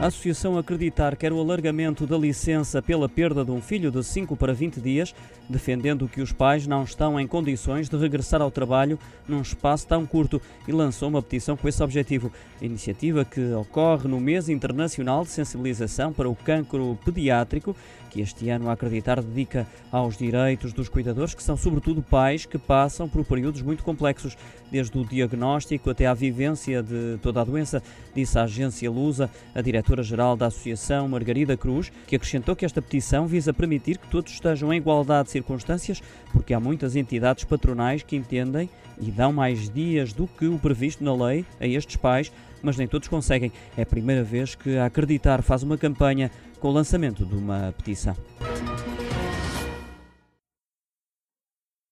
A Associação Acreditar quer o alargamento da licença pela perda de um filho de 5 para 20 dias, defendendo que os pais não estão em condições de regressar ao trabalho num espaço tão curto e lançou uma petição com esse objetivo. A iniciativa que ocorre no mês internacional de sensibilização para o cancro pediátrico, que este ano a Acreditar dedica aos direitos dos cuidadores, que são sobretudo pais que passam por períodos muito complexos, desde o diagnóstico até à vivência de toda a doença, disse a agência Lusa, a diretora diretora-geral da Associação, Margarida Cruz, que acrescentou que esta petição visa permitir que todos estejam em igualdade de circunstâncias, porque há muitas entidades patronais que entendem e dão mais dias do que o previsto na lei a estes pais, mas nem todos conseguem. É a primeira vez que a Acreditar faz uma campanha com o lançamento de uma petição.